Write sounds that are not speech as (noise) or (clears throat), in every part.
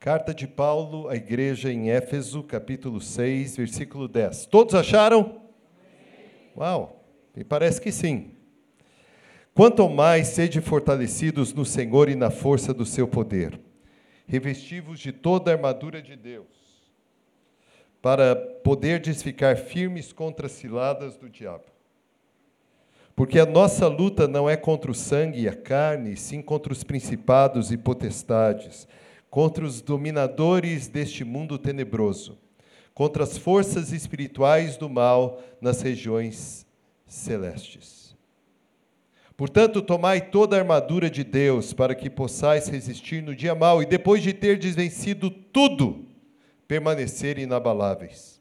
Carta de Paulo à igreja em Éfeso, capítulo 6, versículo 10. Todos acharam? Uau, me parece que sim. Quanto mais sede fortalecidos no Senhor e na força do seu poder, revestivos de toda a armadura de Deus, para poderdes ficar firmes contra as ciladas do diabo. Porque a nossa luta não é contra o sangue e a carne, sim contra os principados e potestades, contra os dominadores deste mundo tenebroso, contra as forças espirituais do mal nas regiões celestes. Portanto, tomai toda a armadura de Deus para que possais resistir no dia mau e depois de ter desvencido tudo, permanecer inabaláveis.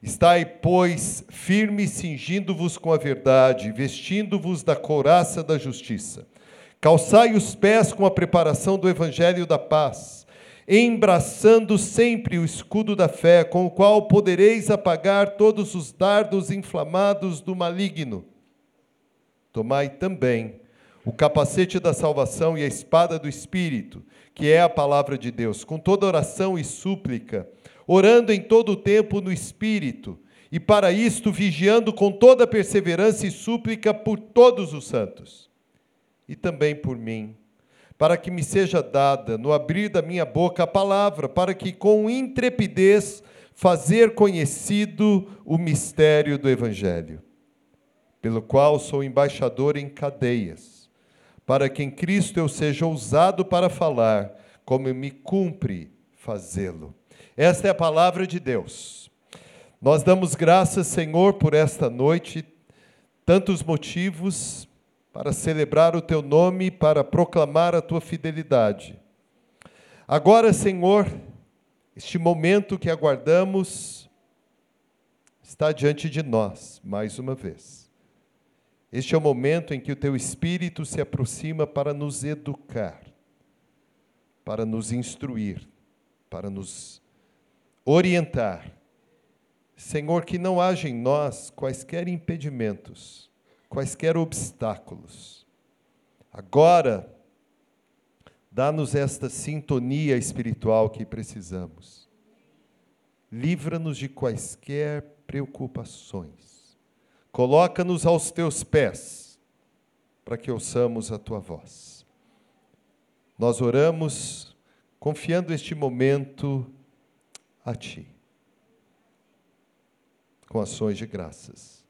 Estai, pois, firmes, cingindo-vos com a verdade, vestindo-vos da couraça da justiça. Calçai os pés com a preparação do evangelho da paz, embraçando sempre o escudo da fé, com o qual podereis apagar todos os dardos inflamados do maligno. Tomai também o capacete da salvação e a espada do Espírito, que é a palavra de Deus, com toda oração e súplica orando em todo o tempo no Espírito, e para isto vigiando com toda perseverança e súplica por todos os santos, e também por mim, para que me seja dada, no abrir da minha boca, a palavra, para que com intrepidez fazer conhecido o mistério do Evangelho, pelo qual sou embaixador em cadeias, para que em Cristo eu seja ousado para falar, como me cumpre fazê-lo. Esta é a palavra de Deus. Nós damos graças, Senhor, por esta noite, tantos motivos para celebrar o teu nome, para proclamar a tua fidelidade. Agora, Senhor, este momento que aguardamos está diante de nós, mais uma vez. Este é o momento em que o teu Espírito se aproxima para nos educar, para nos instruir, para nos orientar. Senhor, que não haja em nós quaisquer impedimentos, quaisquer obstáculos. Agora, dá-nos esta sintonia espiritual que precisamos. Livra-nos de quaisquer preocupações. Coloca-nos aos teus pés, para que ouçamos a tua voz. Nós oramos confiando este momento a Ti. Com ações de graças.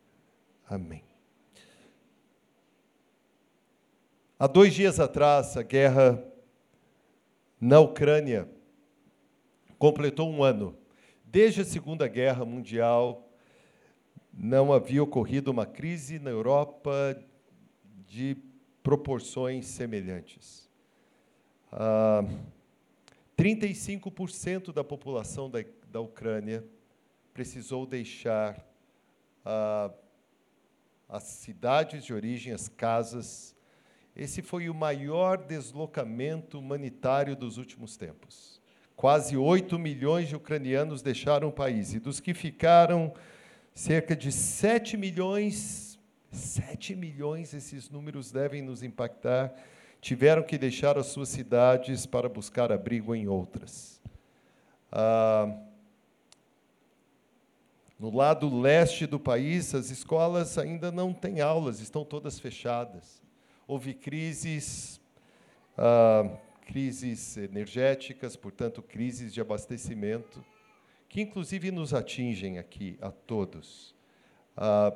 Amém. Há dois dias atrás, a guerra na Ucrânia completou um ano. Desde a Segunda Guerra Mundial, não havia ocorrido uma crise na Europa de proporções semelhantes. Ah, 35% da população da, da Ucrânia precisou deixar ah, as cidades de origem, as casas. Esse foi o maior deslocamento humanitário dos últimos tempos. Quase 8 milhões de ucranianos deixaram o país, e dos que ficaram, cerca de 7 milhões, 7 milhões, esses números devem nos impactar, tiveram que deixar as suas cidades para buscar abrigo em outras. Ah, no lado leste do país, as escolas ainda não têm aulas, estão todas fechadas. Houve crises, ah, crises energéticas, portanto, crises de abastecimento, que inclusive nos atingem aqui a todos. Ah,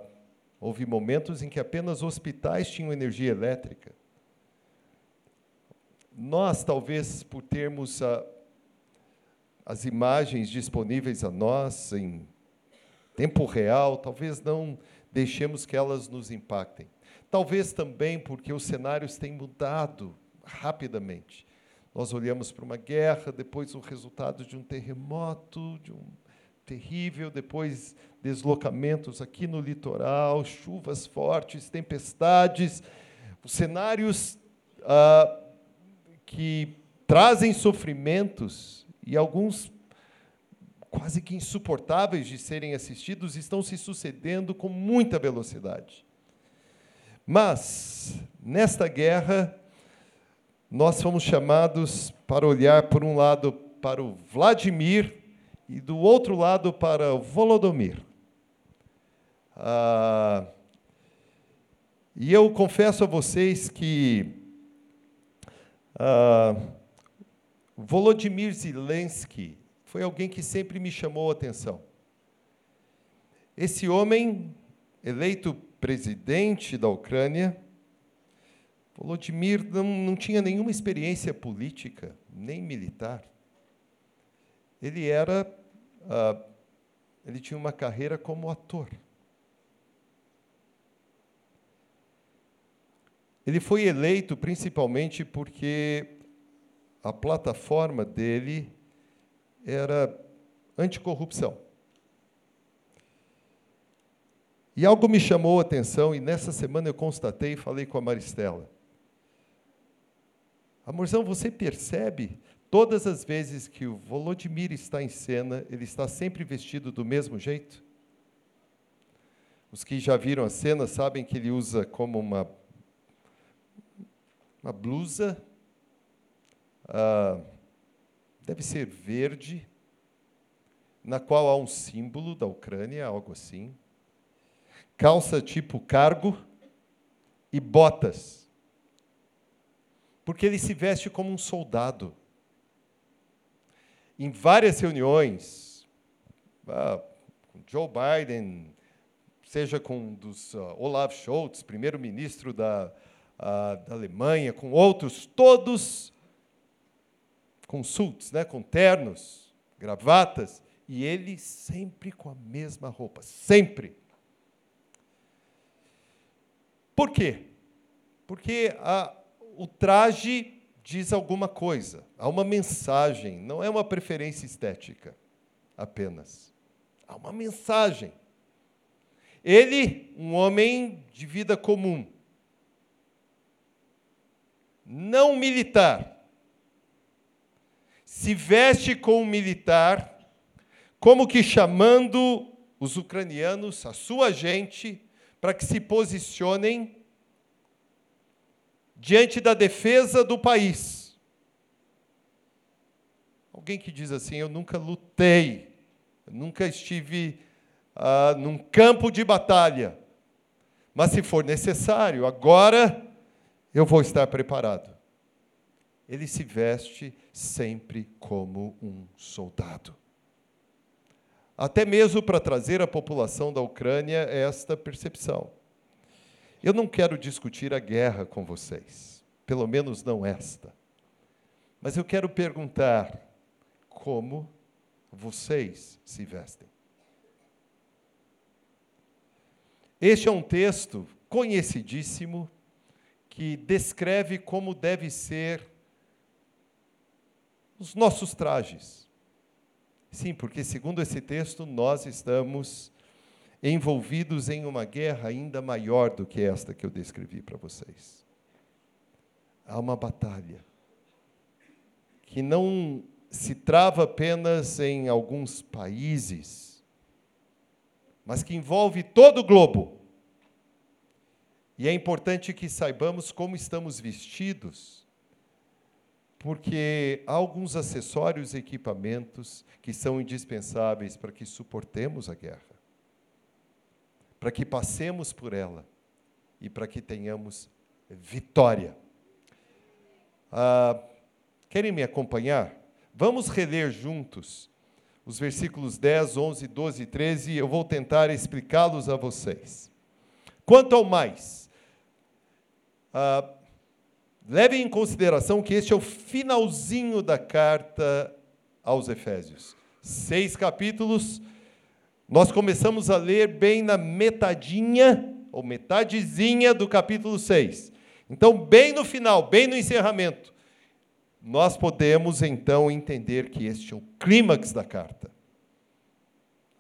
houve momentos em que apenas hospitais tinham energia elétrica. Nós, talvez, por termos a, as imagens disponíveis a nós em tempo real, talvez não deixemos que elas nos impactem. Talvez também porque os cenários têm mudado rapidamente. Nós olhamos para uma guerra, depois o resultado de um terremoto, de um terrível, depois deslocamentos aqui no litoral, chuvas fortes, tempestades, os cenários ah, que trazem sofrimentos e alguns quase que insuportáveis de serem assistidos estão se sucedendo com muita velocidade. Mas, nesta guerra, nós fomos chamados para olhar, por um lado, para o Vladimir e do outro lado para o Volodymyr. Ah, e eu confesso a vocês que ah, Volodymyr Zelensky foi alguém que sempre me chamou a atenção. Esse homem, eleito presidente da Ucrânia, Volodymyr não, não tinha nenhuma experiência política, nem militar. Ele era, ah, ele tinha uma carreira como ator. Ele foi eleito principalmente porque a plataforma dele era anticorrupção. E algo me chamou a atenção, e nessa semana eu constatei e falei com a Maristela. Amorzão, você percebe todas as vezes que o Volodymyr está em cena, ele está sempre vestido do mesmo jeito? Os que já viram a cena sabem que ele usa como uma, uma blusa, ah, deve ser verde, na qual há um símbolo da Ucrânia, algo assim, calça tipo cargo e botas porque ele se veste como um soldado. Em várias reuniões, uh, com Joe Biden, seja com dos, uh, Olaf Scholz, primeiro-ministro da, uh, da Alemanha, com outros, todos com suits, né, com ternos, gravatas, e ele sempre com a mesma roupa, sempre. Por quê? Porque a, o traje diz alguma coisa, há uma mensagem, não é uma preferência estética apenas. Há uma mensagem. Ele, um homem de vida comum, não militar, se veste como militar, como que chamando os ucranianos, a sua gente, para que se posicionem diante da defesa do país. Alguém que diz assim: Eu nunca lutei, eu nunca estive ah, num campo de batalha, mas se for necessário, agora eu vou estar preparado. Ele se veste sempre como um soldado. Até mesmo para trazer à população da Ucrânia esta percepção. Eu não quero discutir a guerra com vocês, pelo menos não esta. Mas eu quero perguntar como vocês se vestem. Este é um texto conhecidíssimo que descreve como deve ser os nossos trajes. Sim, porque segundo esse texto nós estamos envolvidos em uma guerra ainda maior do que esta que eu descrevi para vocês. Há uma batalha que não se trava apenas em alguns países, mas que envolve todo o globo. E é importante que saibamos como estamos vestidos, porque há alguns acessórios e equipamentos que são indispensáveis para que suportemos a guerra para que passemos por ela e para que tenhamos vitória. Ah, querem me acompanhar? Vamos reler juntos os versículos 10, 11, 12 e 13 e eu vou tentar explicá-los a vocês. Quanto ao mais, ah, levem em consideração que este é o finalzinho da carta aos Efésios. Seis capítulos nós começamos a ler bem na metadinha, ou metadezinha do capítulo 6. Então, bem no final, bem no encerramento, nós podemos então entender que este é o clímax da carta.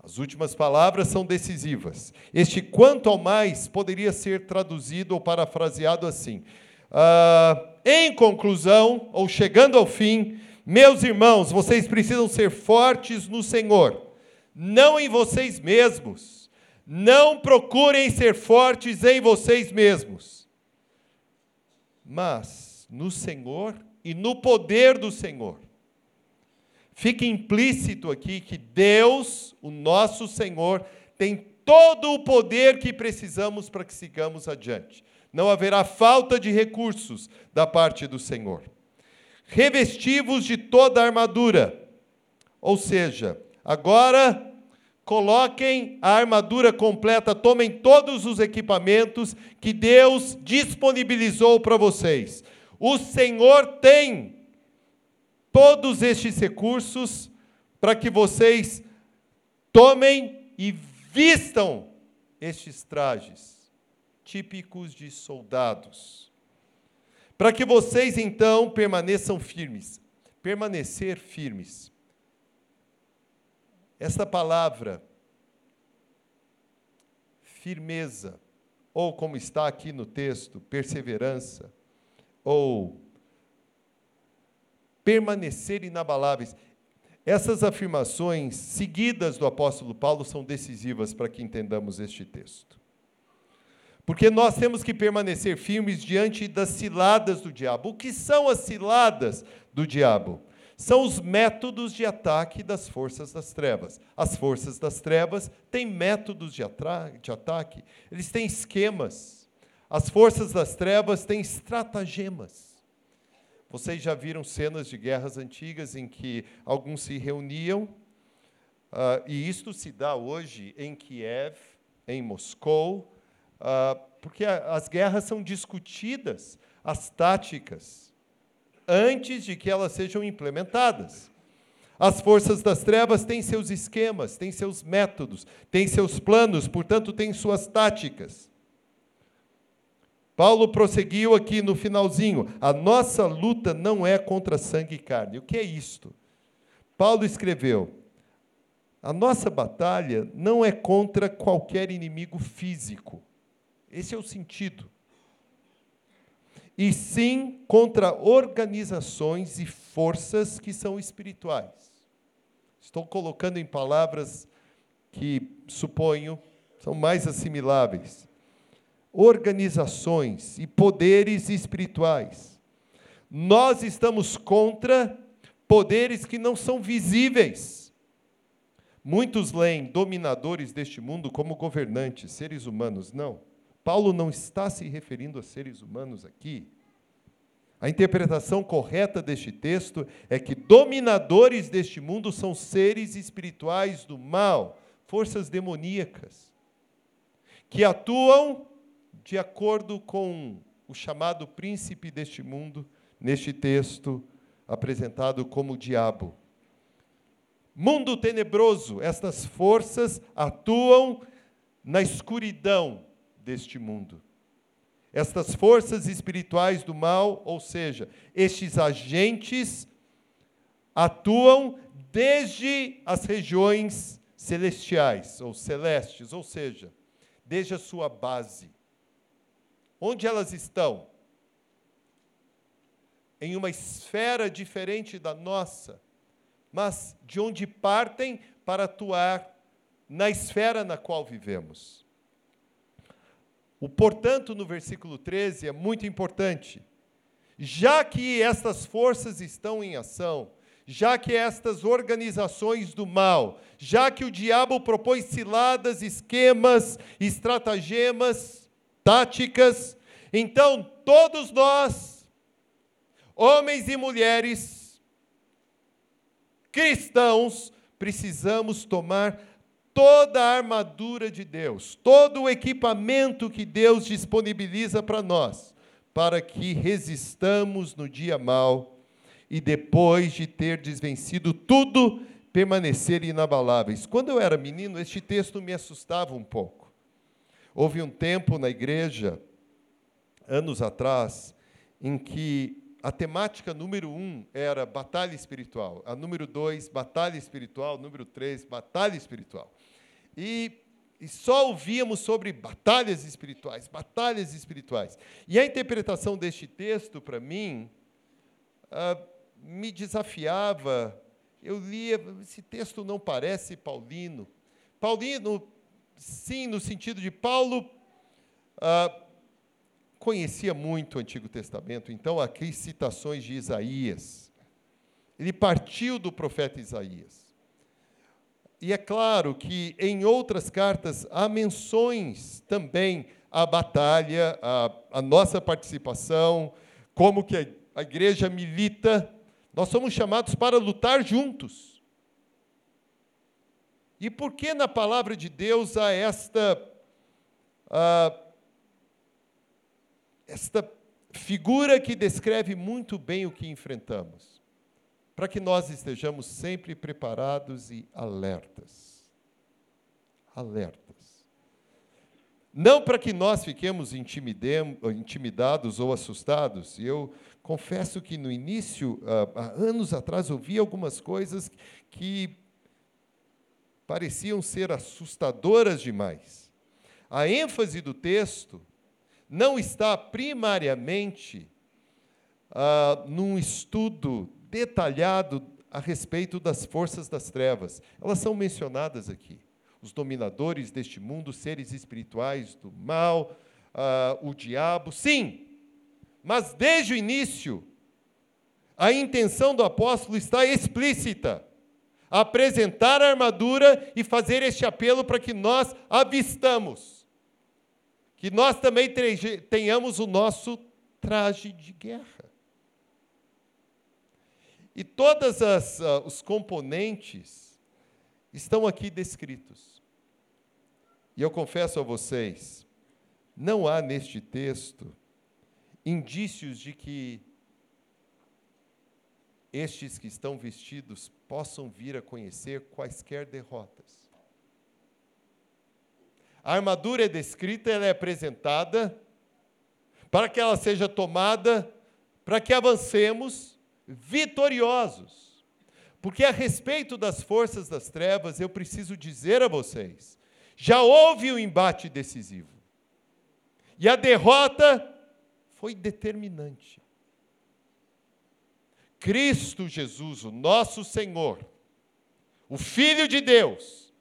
As últimas palavras são decisivas. Este quanto ao mais poderia ser traduzido ou parafraseado assim: ah, em conclusão, ou chegando ao fim, meus irmãos, vocês precisam ser fortes no Senhor não em vocês mesmos. Não procurem ser fortes em vocês mesmos, mas no Senhor e no poder do Senhor. fica implícito aqui que Deus, o nosso Senhor, tem todo o poder que precisamos para que sigamos adiante. Não haverá falta de recursos da parte do Senhor. Revestivos de toda a armadura. Ou seja, agora coloquem a armadura completa, tomem todos os equipamentos que Deus disponibilizou para vocês. O Senhor tem todos estes recursos para que vocês tomem e vistam estes trajes típicos de soldados. Para que vocês então permaneçam firmes. Permanecer firmes. Esta palavra, firmeza, ou como está aqui no texto, perseverança, ou permanecer inabaláveis. Essas afirmações seguidas do apóstolo Paulo são decisivas para que entendamos este texto. Porque nós temos que permanecer firmes diante das ciladas do diabo. O que são as ciladas do diabo? São os métodos de ataque das forças das trevas. As forças das trevas têm métodos de, de ataque, eles têm esquemas. As forças das trevas têm estratagemas. Vocês já viram cenas de guerras antigas em que alguns se reuniam, uh, e isto se dá hoje em Kiev, em Moscou, uh, porque as guerras são discutidas, as táticas, antes de que elas sejam implementadas. As forças das trevas têm seus esquemas, têm seus métodos, têm seus planos, portanto, têm suas táticas. Paulo prosseguiu aqui no finalzinho: a nossa luta não é contra sangue e carne. O que é isto? Paulo escreveu: a nossa batalha não é contra qualquer inimigo físico. Esse é o sentido. E sim contra organizações e forças que são espirituais. Estou colocando em palavras que suponho são mais assimiláveis organizações e poderes espirituais. Nós estamos contra poderes que não são visíveis. Muitos leem dominadores deste mundo como governantes, seres humanos. Não. Paulo não está se referindo a seres humanos aqui. A interpretação correta deste texto é que dominadores deste mundo são seres espirituais do mal, forças demoníacas, que atuam de acordo com o chamado príncipe deste mundo, neste texto apresentado como o diabo. Mundo tenebroso, estas forças atuam na escuridão deste mundo. Estas forças espirituais do mal, ou seja, estes agentes, atuam desde as regiões celestiais ou celestes, ou seja, desde a sua base. Onde elas estão? Em uma esfera diferente da nossa, mas de onde partem para atuar na esfera na qual vivemos. O portanto, no versículo 13, é muito importante. Já que estas forças estão em ação, já que estas organizações do mal, já que o diabo propõe ciladas, esquemas, estratagemas, táticas. Então, todos nós, homens e mulheres, cristãos, precisamos tomar toda a armadura de Deus, todo o equipamento que Deus disponibiliza para nós, para que resistamos no dia mal e depois de ter desvencido tudo, permanecer inabaláveis. Quando eu era menino, este texto me assustava um pouco. Houve um tempo na igreja, anos atrás, em que a temática número um era batalha espiritual, a número dois, batalha espiritual, número três, batalha espiritual. E, e só ouvíamos sobre batalhas espirituais, batalhas espirituais. E a interpretação deste texto, para mim, ah, me desafiava. Eu lia, esse texto não parece paulino. Paulino sim, no sentido de Paulo ah, conhecia muito o Antigo Testamento, então aqui citações de Isaías, Ele partiu do profeta Isaías. E é claro que em outras cartas há menções também à batalha, à, à nossa participação, como que a, igreja milita. Nós somos chamados para lutar juntos. E por que na palavra de Deus há esta, uh, esta figura que descreve muito bem o que enfrentamos? Para que nós estejamos sempre preparados e alertas. Alertas. Não para que nós fiquemos intimidados ou assustados. Eu confesso que no início, ah, há anos atrás, ouvi algumas coisas que pareciam ser assustadoras demais. A ênfase do texto não está primariamente ah, num estudo detalhado a respeito das forças das trevas. Elas são mencionadas aqui. Os dominadores deste mundo, seres espirituais do mal, ah, o diabo, sim. Mas desde o início, a intenção do apóstolo está explícita apresentar a armadura e fazer este apelo para que nós avistamos. Que nós também tenhamos o nosso traje de guerra. E todos uh, os componentes estão aqui descritos. E eu confesso a vocês, não há neste texto indícios de que estes que estão vestidos possam vir a conhecer quaisquer derrotas. A armadura é descrita, ela é apresentada para que ela seja tomada, para que avancemos vitoriosos. Porque a respeito das forças das trevas, eu preciso dizer a vocês, já houve um embate decisivo. E a derrota foi determinante. Cristo Jesus, o nosso Senhor, o Filho de Deus,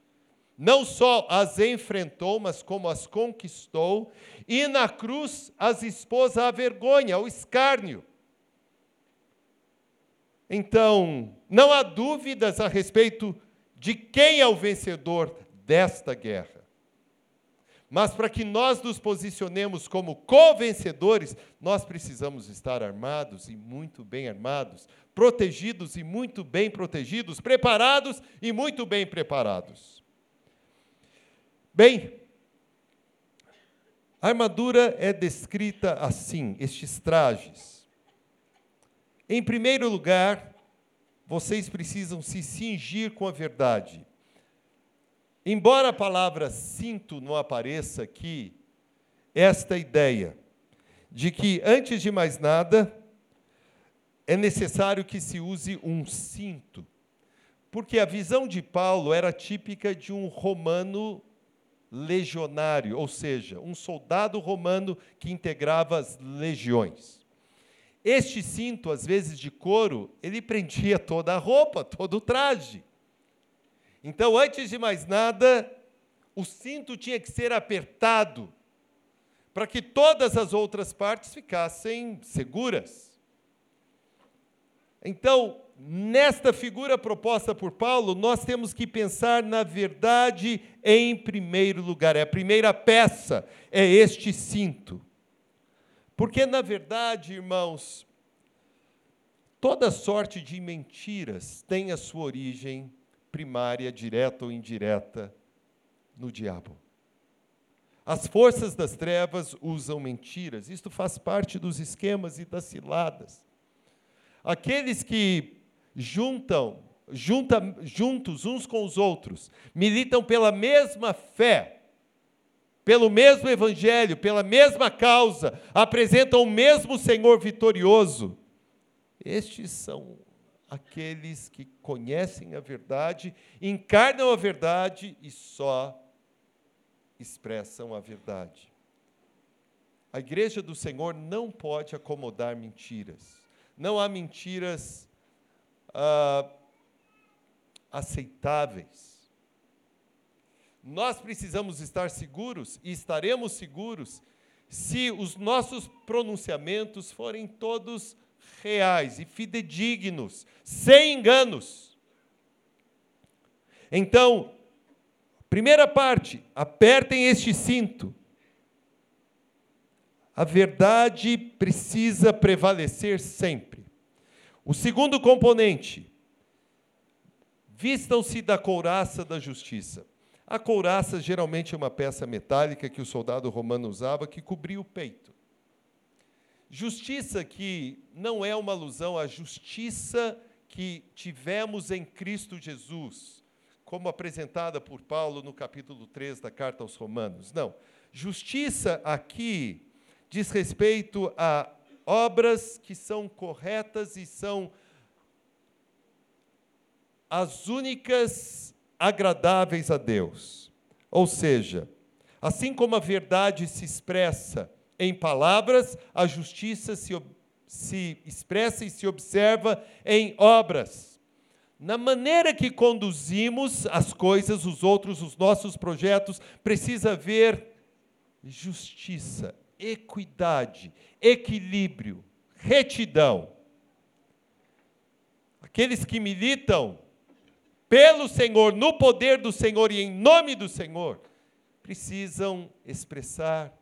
não só as enfrentou, mas como as conquistou, e na cruz as expôs à vergonha, ao escárnio. Então, não há dúvidas a respeito de quem é o vencedor desta guerra. Mas para que nós nos posicionemos como co-vencedores, nós precisamos estar armados e muito bem armados, protegidos e muito bem protegidos, preparados e muito bem preparados. Bem, a armadura é descrita assim, estes trajes. Em primeiro lugar, vocês precisam se cingir com a verdade. Embora a palavra cinto não apareça aqui, esta ideia de que, antes de mais nada, é necessário que se use um cinto. Porque a visão de Paulo era típica de um romano legionário, ou seja, um soldado romano que integrava as legiões. Este cinto, às vezes de couro, ele prendia toda a roupa, todo o traje. Então, antes de mais nada, o cinto tinha que ser apertado para que todas as outras partes ficassem seguras. Então, nesta figura proposta por Paulo, nós temos que pensar na verdade em primeiro lugar. É a primeira peça, é este cinto. Porque, na verdade, irmãos, toda sorte de mentiras tem a sua origem primária, direta ou indireta, no diabo. As forças das trevas usam mentiras, isto faz parte dos esquemas e das ciladas. Aqueles que juntam, junta, juntos uns com os outros, militam pela mesma fé, pelo mesmo evangelho, pela mesma causa, apresentam o mesmo Senhor vitorioso. Estes são aqueles que conhecem a verdade, encarnam a verdade e só expressam a verdade. A igreja do Senhor não pode acomodar mentiras. Não há mentiras ah, aceitáveis. Nós precisamos estar seguros e estaremos seguros se os nossos pronunciamentos forem todos reais e fidedignos, sem enganos. Então, primeira parte, apertem este cinto. A verdade precisa prevalecer sempre. O segundo componente, vistam-se da couraça da justiça. A couraça geralmente é uma peça metálica que o soldado romano usava que cobria o peito. Justiça que não é uma alusão à justiça que tivemos em Cristo Jesus, como apresentada por Paulo no capítulo 3 da carta aos Romanos. Não. Justiça aqui diz respeito a obras que são corretas e são as únicas agradáveis a Deus. Ou seja, assim como a verdade se expressa em palavras, a justiça se, se expressa e se observa em obras. Na maneira que conduzimos as coisas, os outros, os nossos projetos, precisa haver justiça, equidade, equilíbrio, retidão. Aqueles que militam pelo Senhor, no poder do Senhor e em nome do Senhor, precisam expressar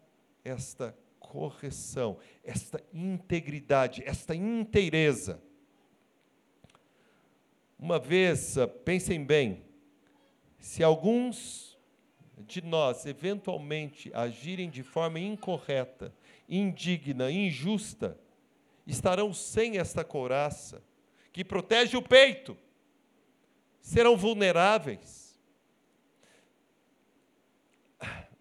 esta correção, esta integridade, esta inteireza. Uma vez, ah, pensem bem, se alguns de nós eventualmente agirem de forma incorreta, indigna, injusta, estarão sem esta couraça que protege o peito, serão vulneráveis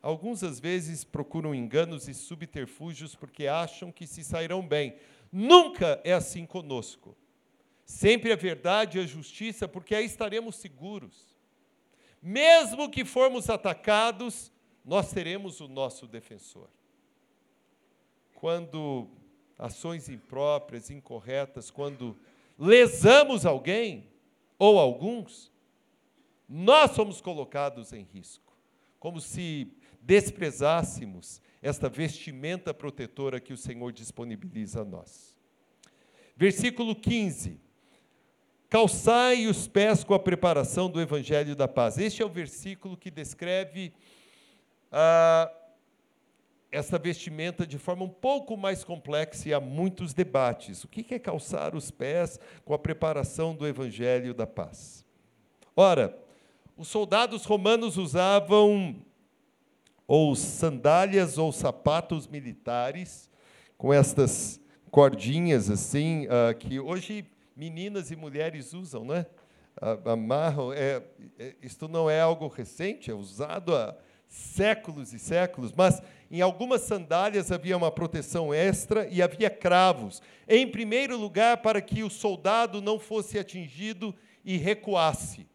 Alguns, às vezes, procuram enganos e subterfúgios porque acham que se sairão bem. Nunca é assim conosco. Sempre a verdade e a justiça, porque aí estaremos seguros. Mesmo que formos atacados, nós teremos o nosso defensor. Quando ações impróprias, incorretas, quando lesamos alguém ou alguns, nós somos colocados em risco, como se desprezássemos esta vestimenta protetora que o Senhor disponibiliza a nós. Versículo 15. Calçai os pés com a preparação do Evangelho da Paz. Este é o versículo que descreve ah, esta vestimenta de forma um pouco mais complexa e há muitos debates. O que é calçar os pés com a preparação do Evangelho da Paz? Ora, os soldados romanos usavam ou sandálias ou sapatos militares, com estas cordinhas assim, uh, que hoje meninas e mulheres usam, né? Amarram. É, é, isto não é algo recente, é usado séculos e séculos, mas em algumas sandálias havia uma proteção extra e havia cravos. Em primeiro lugar, para que o soldado não fosse atingido e recuasse.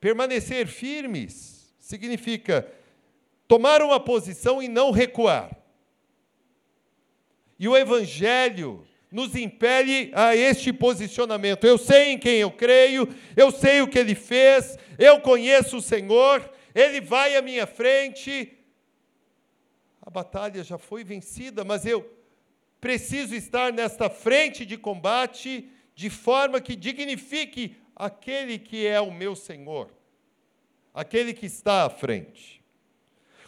Permanecer firmes significa tomar uma posição e não recuar. E o Evangelho nos impele a este posicionamento. Eu sei em quem eu creio, eu sei o que ele fez, eu conheço o Senhor, ele vai à minha frente. A batalha já foi vencida, mas eu preciso estar nesta frente de combate de forma que dignifique aquele que é o meu Senhor, aquele que está à frente.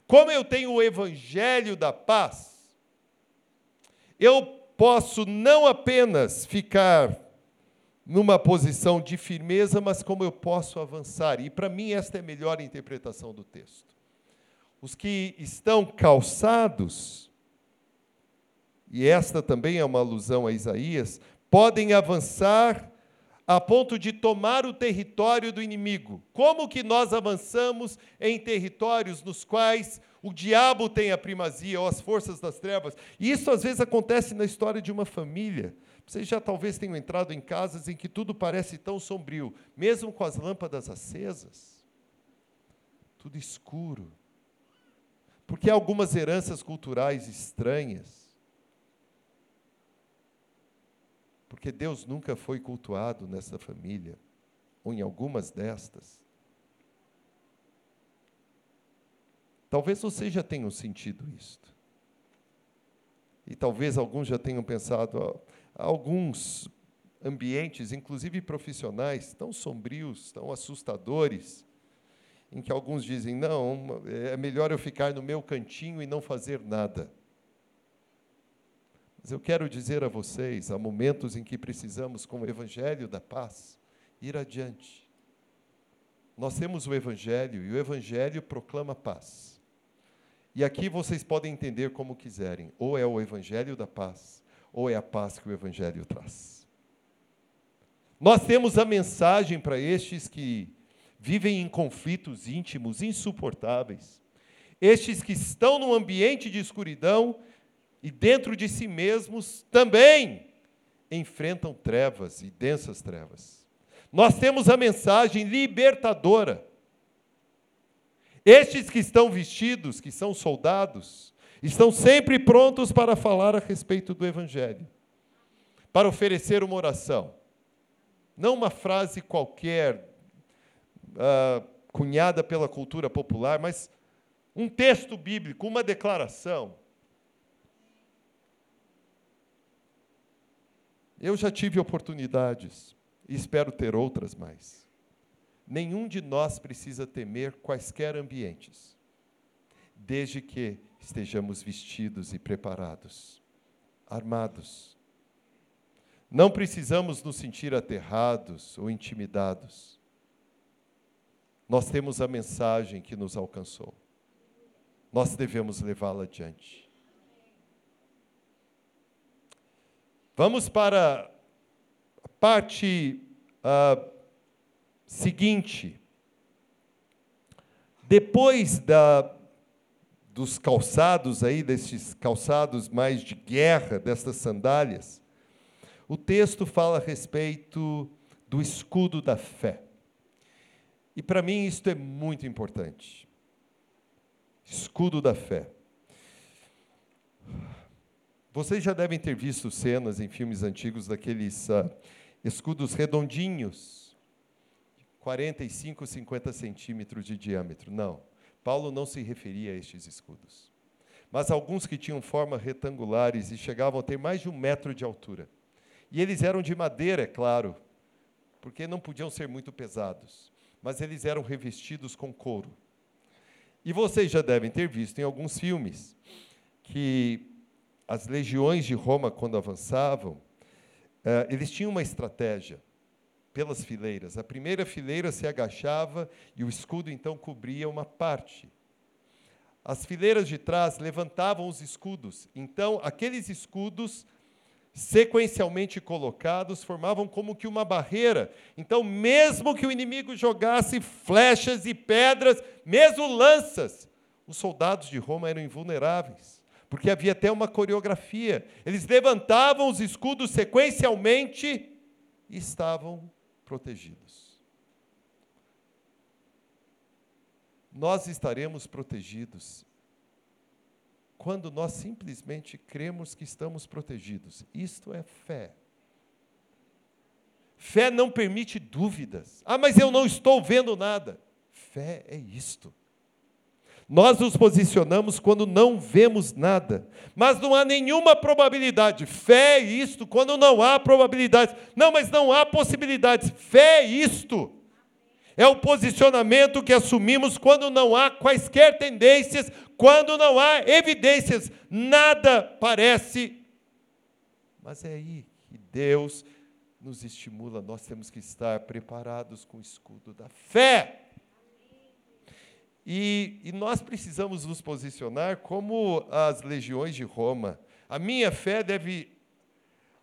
Como eu tenho o evangelho da paz, eu posso não apenas ficar numa posição de firmeza, mas como eu posso avançar. E para mim esta é a melhor interpretação do texto. Os que estão calçados, e esta também é uma alusão a Isaías, podem avançar a ponto de tomar o território do inimigo. Como que nós avançamos em territórios nos quais o diabo tem a primazia ou as forças das trevas? E isso às vezes acontece na história de uma família. Vocês já talvez tenham entrado em casas em que tudo parece tão sombrio, mesmo com as lâmpadas acesas. Tudo escuro. Porque há algumas heranças culturais estranhas Porque Deus nunca foi cultuado nessa família, ou em algumas destas. Talvez você já tenha sentido isto. e talvez alguns já tenham pensado, alguns ambientes, inclusive profissionais, tão sombrios, tão assustadores, em que alguns dizem: não, é melhor eu ficar no meu cantinho e não fazer nada. Mas eu quero dizer a vocês: há momentos em que precisamos, com o Evangelho da paz, ir adiante. Nós temos o Evangelho e o Evangelho proclama paz. E aqui vocês podem entender como quiserem: ou é o Evangelho da paz, ou é a paz que o Evangelho traz. Nós temos a mensagem para estes que vivem em conflitos íntimos insuportáveis, estes que estão num ambiente de escuridão e dentro de si mesmos também enfrentam trevas e densas trevas. Nós temos a mensagem libertadora. Estes que estão vestidos, que são soldados, estão sempre prontos para falar a respeito do Evangelho, para oferecer uma oração. Não uma frase qualquer, uh, cunhada pela cultura popular, mas um texto bíblico, uma declaração. Eu já tive oportunidades e espero ter outras mais. Nenhum de nós precisa temer quaisquer ambientes, desde que estejamos vestidos e preparados, armados. Não precisamos nos sentir aterrados ou intimidados. Nós temos a mensagem que nos alcançou. Nós devemos levá-la adiante. Vamos para a parte uh, seguinte. Depois da, dos calçados aí, desses calçados mais de guerra, dessas sandálias, o texto fala a respeito do escudo da fé. E para mim isto é muito importante. Escudo da fé. Vocês já devem ter visto cenas em filmes antigos daqueles uh, escudos redondinhos, 45, 50 centímetros de diâmetro. Não, Paulo não se referia a estes escudos. Mas alguns que tinham forma retangulares e chegavam a ter mais de um metro de altura. E eles eram de madeira, é claro, porque não podiam ser muito pesados. Mas eles eram revestidos com couro. E vocês já devem ter visto em alguns filmes que as legiões de Roma, quando avançavam, eh, eles tinham uma estratégia pelas fileiras. A primeira fileira se agachava e o escudo então cobria uma parte. As fileiras de trás levantavam os escudos. Então, aqueles escudos sequencialmente colocados formavam como que uma barreira. Então, mesmo que o inimigo jogasse flechas e pedras, mesmo lanças, os soldados de Roma eram invulneráveis porque havia até uma coreografia. Eles levantavam os escudos sequencialmente e estavam protegidos. Nós estaremos protegidos quando nós simplesmente cremos que estamos protegidos. Isto é fé. Fé não permite dúvidas. Ah, mas eu não estou vendo nada. Fé é isto. Nós nos posicionamos quando não vemos nada, mas não há nenhuma probabilidade. Fé é isto, quando não há probabilidades. Não, mas não há possibilidades. Fé é isto. É o posicionamento que assumimos quando não há quaisquer tendências, quando não há evidências. Nada parece. Mas é aí que Deus nos estimula, nós temos que estar preparados com o escudo da fé. E, e nós precisamos nos posicionar como as legiões de Roma. A minha fé deve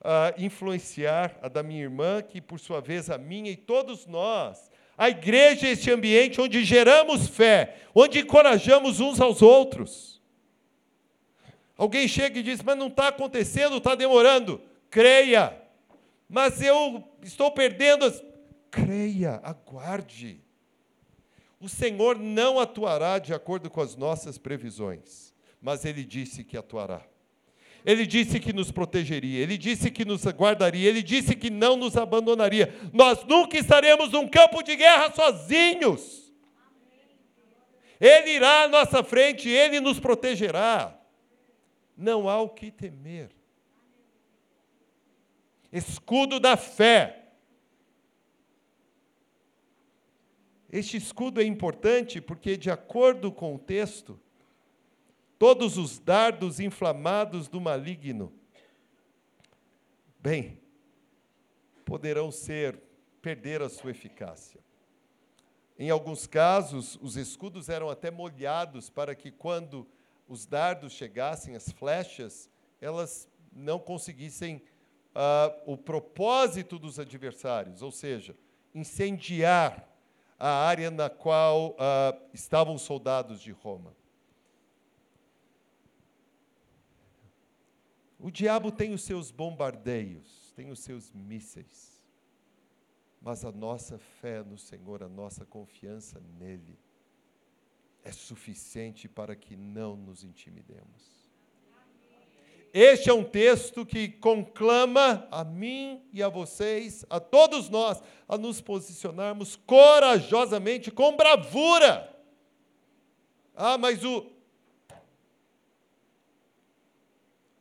uh, influenciar a da minha irmã, que por sua vez a minha e todos nós. A igreja é este ambiente onde geramos fé, onde encorajamos uns aos outros. Alguém chega e diz, mas não está acontecendo, está demorando. Creia. Mas eu estou perdendo as. Creia, aguarde o Senhor não atuará de acordo com as nossas previsões, mas Ele disse que atuará. Ele disse que nos protegeria, Ele disse que nos guardaria, Ele disse que não nos abandonaria. Nós nunca estaremos num campo de guerra sozinhos. Ele irá à nossa frente, Ele nos protegerá. não há o que temer. Escudo da fé. Este escudo é importante porque, de acordo com o texto, todos os dardos inflamados do maligno, bem, poderão ser, perder a sua eficácia. Em alguns casos, os escudos eram até molhados para que, quando os dardos chegassem, as flechas, elas não conseguissem uh, o propósito dos adversários, ou seja, incendiar a área na qual uh, estavam os soldados de Roma. O diabo tem os seus bombardeios, tem os seus mísseis mas a nossa fé no Senhor, a nossa confiança nele, é suficiente para que não nos intimidemos. Este é um texto que conclama a mim e a vocês, a todos nós, a nos posicionarmos corajosamente, com bravura. Ah, mas o,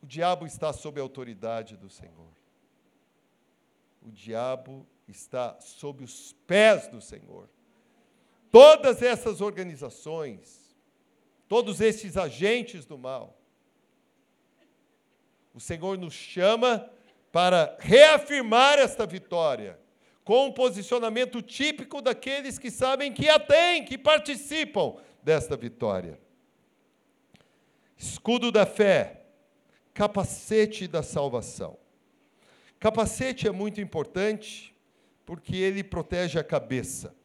o diabo está sob a autoridade do Senhor. O diabo está sob os pés do Senhor. Todas essas organizações, todos esses agentes do mal, o Senhor nos chama para reafirmar esta vitória, com um posicionamento típico daqueles que sabem que a têm, que participam desta vitória. Escudo da fé, capacete da salvação. Capacete é muito importante porque ele protege a cabeça.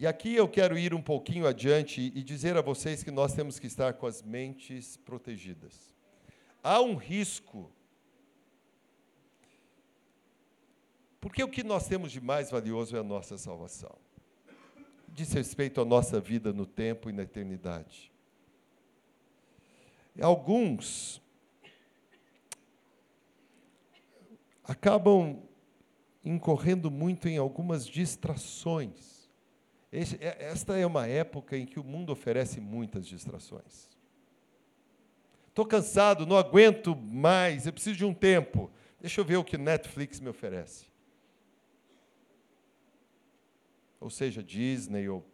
E aqui eu quero ir um pouquinho adiante e dizer a vocês que nós temos que estar com as mentes protegidas. Há um risco. Porque o que nós temos de mais valioso é a nossa salvação. Diz respeito à nossa vida no tempo e na eternidade. Alguns acabam incorrendo muito em algumas distrações. É, esta é uma época em que o mundo oferece muitas distrações. Estou cansado, não aguento mais, eu preciso de um tempo. Deixa eu ver o que Netflix me oferece. Ou seja, Disney ou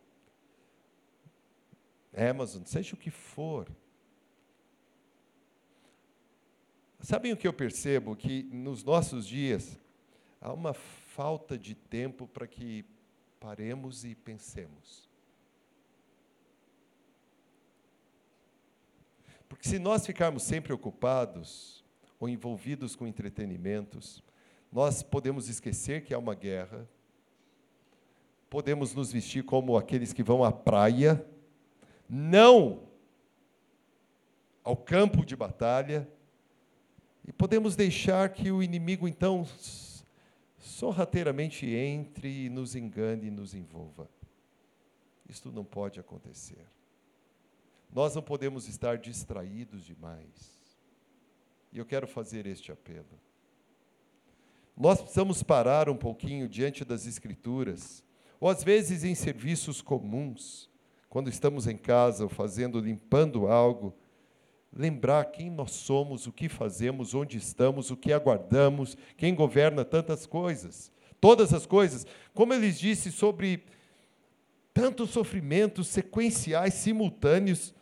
Amazon, seja o que for. Sabem o que eu percebo? Que nos nossos dias, há uma falta de tempo para que paremos e pensemos. Porque se nós ficarmos sempre ocupados ou envolvidos com entretenimentos, nós podemos esquecer que há uma guerra, podemos nos vestir como aqueles que vão à praia, não ao campo de batalha, e podemos deixar que o inimigo então sorrateiramente entre e nos engane e nos envolva. Isto não pode acontecer. Nós não podemos estar distraídos demais. E eu quero fazer este apelo. Nós precisamos parar um pouquinho diante das Escrituras, ou às vezes em serviços comuns, quando estamos em casa ou fazendo, limpando algo, lembrar quem nós somos, o que fazemos, onde estamos, o que aguardamos, quem governa tantas coisas, todas as coisas. Como ele disse sobre tantos sofrimentos sequenciais, simultâneos,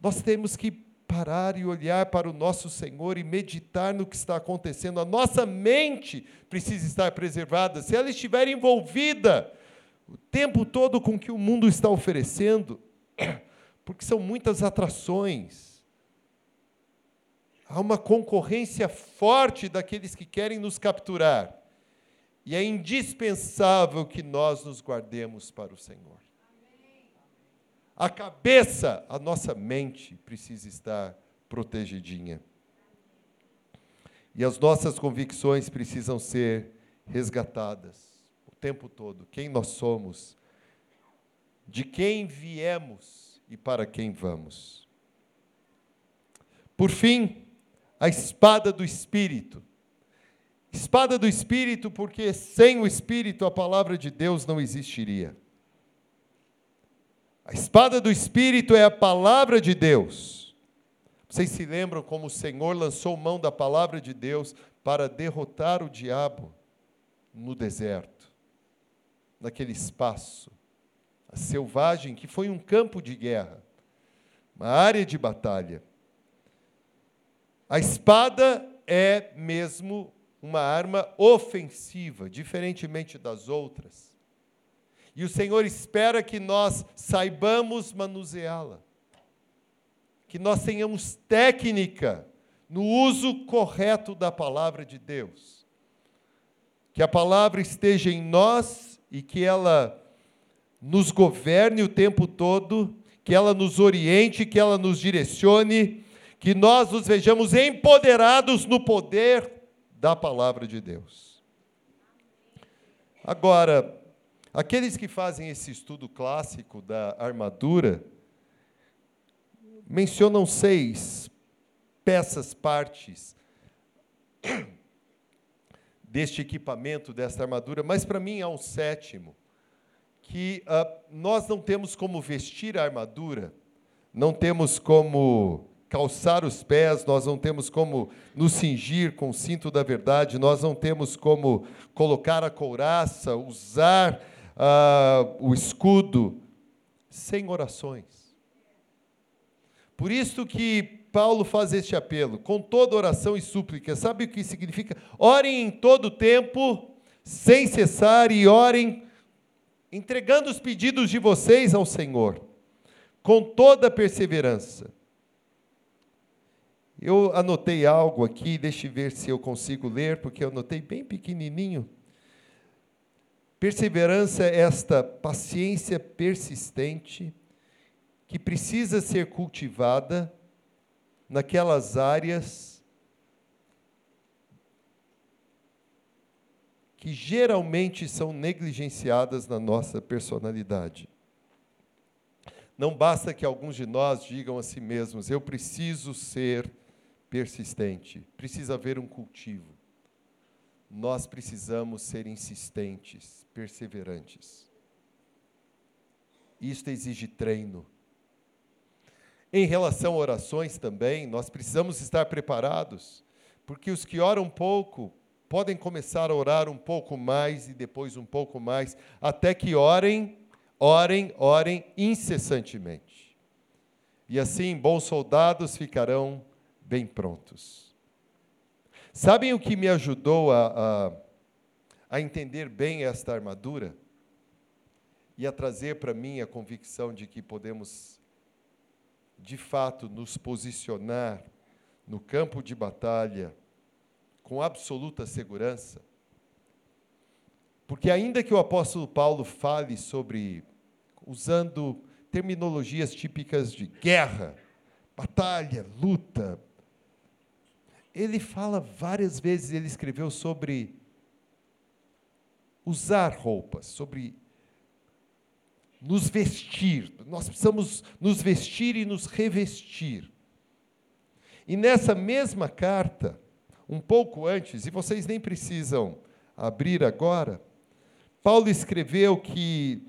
nós temos que parar e olhar para o nosso Senhor e meditar no que está acontecendo. A nossa mente precisa estar preservada. Se ela estiver envolvida o tempo todo com o que o mundo está oferecendo, (clears throat) porque são muitas atrações, Há uma concorrência forte daqueles que querem nos capturar. E é indispensável que nós nos guardemos para o Senhor. A cabeça, a nossa mente precisa estar protegidinha. E as nossas convicções precisam ser resgatadas o tempo todo. Quem nós somos, de quem viemos e para quem vamos. Por fim, a espada do Espírito. Espada do Espírito, porque sem o Espírito a palavra de Deus não existiria. A espada do Espírito é a palavra de Deus. Vocês se lembram como o Senhor lançou mão da palavra de Deus para derrotar o diabo no deserto, naquele espaço selvagem que foi um campo de guerra, uma área de batalha. A espada é mesmo uma arma ofensiva, diferentemente das outras. E o Senhor espera que nós saibamos manuseá-la, que nós tenhamos técnica no uso correto da palavra de Deus, que a palavra esteja em nós e que ela nos governe o tempo todo, que ela nos oriente, que ela nos direcione, que nós nos vejamos empoderados no poder da palavra de Deus. Agora, aqueles que fazem esse estudo clássico da armadura mencionam seis peças, partes (coughs) deste equipamento, desta armadura, mas para mim há um sétimo, que uh, nós não temos como vestir a armadura, não temos como calçar os pés, nós não temos como nos cingir com o cinto da verdade, nós não temos como colocar a couraça, usar uh, o escudo, sem orações. Por isso que Paulo faz este apelo, com toda oração e súplica. Sabe o que significa? Orem em todo tempo, sem cessar, e orem entregando os pedidos de vocês ao Senhor, com toda perseverança eu anotei algo aqui, deixe ver se eu consigo ler, porque eu anotei bem pequenininho. Perseverança é esta paciência persistente que precisa ser cultivada naquelas áreas que geralmente são negligenciadas na nossa personalidade. Não basta que alguns de nós digam a si mesmos: eu preciso ser persistente, precisa haver um cultivo. Nós precisamos ser insistentes, perseverantes. Isto exige treino. Em relação a orações também, nós precisamos estar preparados, porque os que oram pouco podem começar a orar um pouco mais e depois um pouco mais, até que orem, orem, orem incessantemente. E assim, bons soldados ficarão bem prontos. Sabem o que me ajudou a, a, a entender bem esta armadura? E a trazer para mim a convicção de que podemos, de fato, nos posicionar no campo de batalha com absoluta segurança? Porque, ainda que o apóstolo Paulo fale sobre, usando terminologias típicas de guerra, batalha, luta, ele fala várias vezes, ele escreveu sobre usar roupas, sobre nos vestir. Nós precisamos nos vestir e nos revestir. E nessa mesma carta, um pouco antes, e vocês nem precisam abrir agora, Paulo escreveu que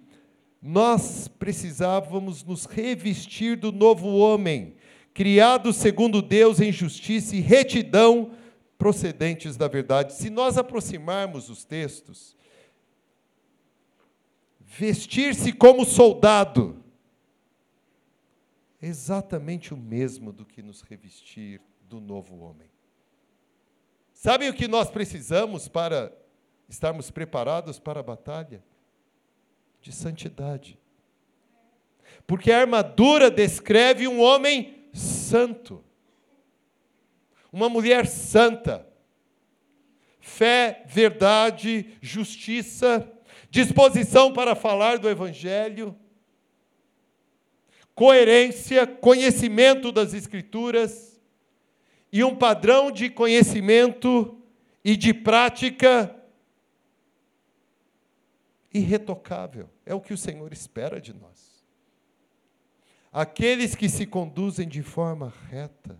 nós precisávamos nos revestir do novo homem, criados segundo Deus em justiça e retidão procedentes da verdade. Se nós aproximarmos os textos, vestir-se como soldado, é exatamente o mesmo do que nos revestir do novo homem. Sabem o que nós precisamos para estarmos preparados para a batalha? De santidade. Porque a armadura descreve um homem santo. Uma mulher santa. Fé, verdade, justiça, disposição para falar do Evangelho, coerência, conhecimento das Escrituras e um padrão de conhecimento e de prática irretocável. É o que o Senhor espera de nós. Aqueles que se conduzem de forma reta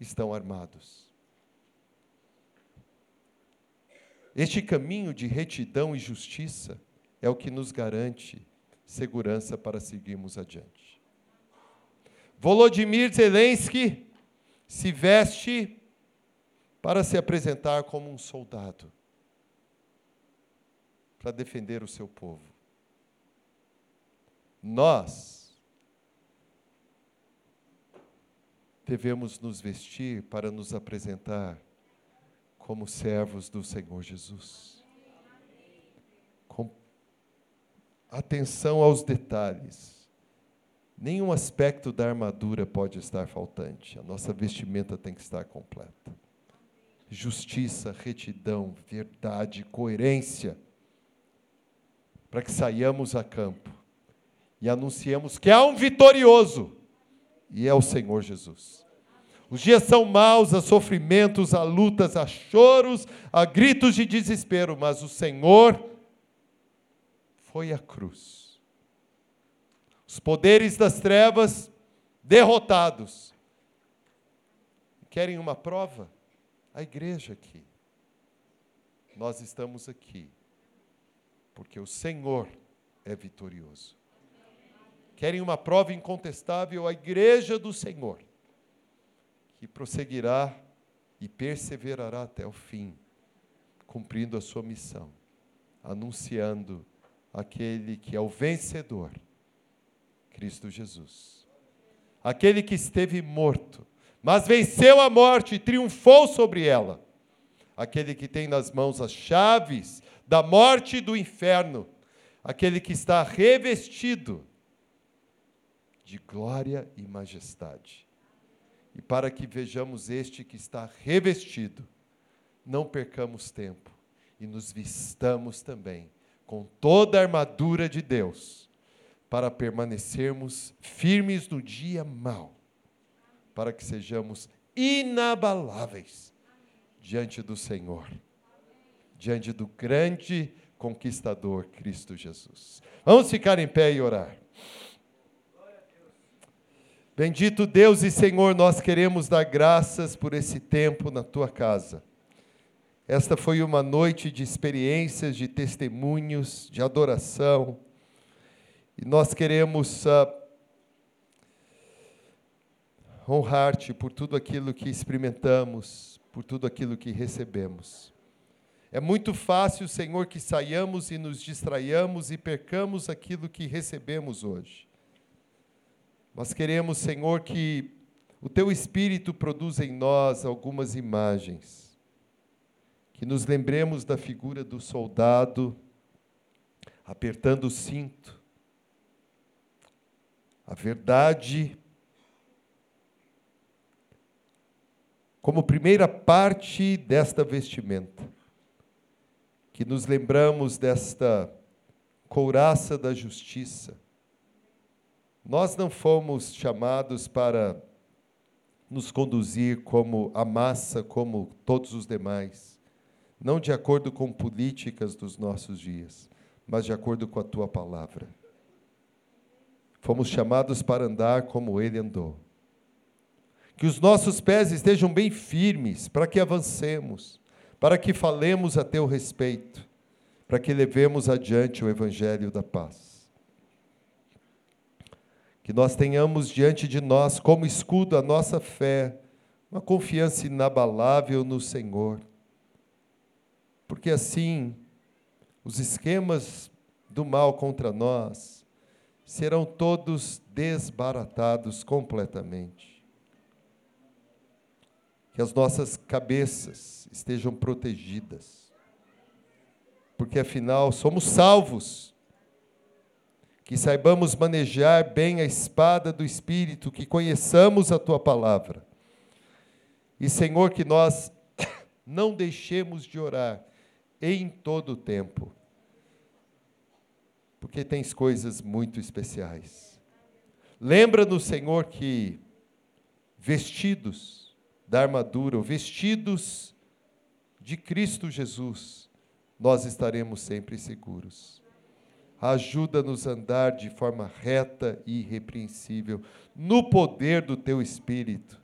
estão armados. Este caminho de retidão e justiça é o que nos garante segurança para seguirmos adiante. Volodymyr Zelensky se veste para se apresentar como um soldado, para defender o seu povo. Nós devemos nos vestir para nos apresentar como servos do Senhor Jesus. Com atenção aos detalhes. Nenhum aspecto da armadura pode estar faltante. A nossa vestimenta tem que estar completa. Justiça, retidão, verdade, coerência, para que saiamos a campo e anunciemos que há um vitorioso, e é o Senhor Jesus. Os dias são maus, há sofrimentos, há lutas, há choros, há gritos de desespero, mas o Senhor foi à cruz os poderes das trevas derrotados. Querem uma prova? A igreja aqui. Nós estamos aqui porque o Senhor é vitorioso. Querem uma prova incontestável? A igreja do Senhor, que prosseguirá e perseverará até o fim, cumprindo a sua missão, anunciando aquele que é o vencedor Cristo Jesus. Aquele que esteve morto, mas venceu a morte e triunfou sobre ela. Aquele que tem nas mãos as chaves da morte e do inferno. Aquele que está revestido de glória e majestade. E para que vejamos este que está revestido, não percamos tempo e nos vistamos também com toda a armadura de Deus para permanecermos firmes no dia mau, para que sejamos inabaláveis diante do Senhor, diante do grande conquistador Cristo Jesus. Vamos ficar em pé e orar. Bendito Deus e Senhor, nós queremos dar graças por esse tempo na tua casa. Esta foi uma noite de experiências, de testemunhos, de adoração e nós queremos uh, honrar-te por tudo aquilo que experimentamos, por tudo aquilo que recebemos. É muito fácil, Senhor, que saiamos e nos distraiamos e percamos aquilo que recebemos hoje. Nós queremos, Senhor, que o Teu Espírito produza em nós algumas imagens, que nos lembremos da figura do soldado apertando o cinto, a verdade como primeira parte desta vestimenta, que nos lembramos desta couraça da justiça. Nós não fomos chamados para nos conduzir como a massa, como todos os demais, não de acordo com políticas dos nossos dias, mas de acordo com a tua palavra. Fomos chamados para andar como ele andou. Que os nossos pés estejam bem firmes, para que avancemos, para que falemos a teu respeito, para que levemos adiante o evangelho da paz. Que nós tenhamos diante de nós, como escudo, a nossa fé, uma confiança inabalável no Senhor. Porque assim, os esquemas do mal contra nós, serão todos desbaratados completamente. Que as nossas cabeças estejam protegidas, porque afinal somos salvos. Que saibamos manejar bem a espada do Espírito, que conheçamos a tua palavra. E, Senhor, que nós (coughs) não deixemos de orar em todo o tempo porque tens coisas muito especiais. Lembra-nos, Senhor, que vestidos da armadura, vestidos de Cristo Jesus, nós estaremos sempre seguros. Ajuda-nos a andar de forma reta e irrepreensível, no poder do Teu Espírito,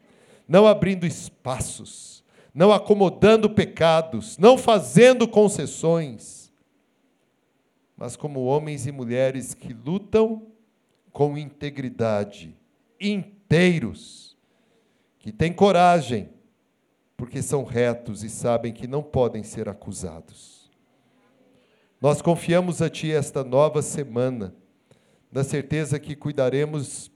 não abrindo espaços, não acomodando pecados, não fazendo concessões, mas como homens e mulheres que lutam com integridade, inteiros, que têm coragem, porque são retos e sabem que não podem ser acusados. Nós confiamos a Ti esta nova semana, na certeza que cuidaremos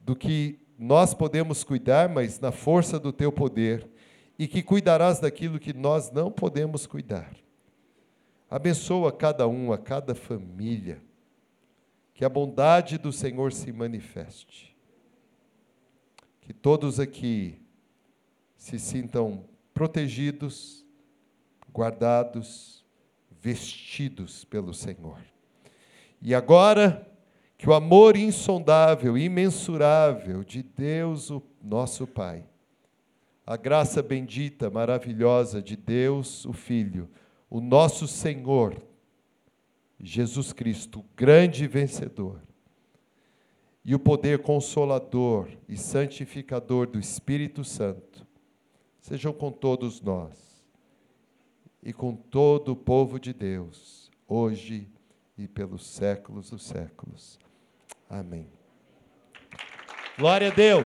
do que nós podemos cuidar, mas na força do Teu poder, e que cuidarás daquilo que nós não podemos cuidar. Abençoa cada um, a cada família, que a bondade do Senhor se manifeste. Que todos aqui se sintam protegidos, guardados, vestidos pelo Senhor. E agora, que o amor insondável, imensurável de Deus, o nosso Pai, a graça bendita, maravilhosa de Deus, o Filho, o nosso Senhor, Jesus Cristo, grande vencedor, e o poder consolador e santificador do Espírito Santo, sejam com todos nós e com todo o povo de Deus, hoje e pelos séculos dos séculos. Amém. Glória a Deus.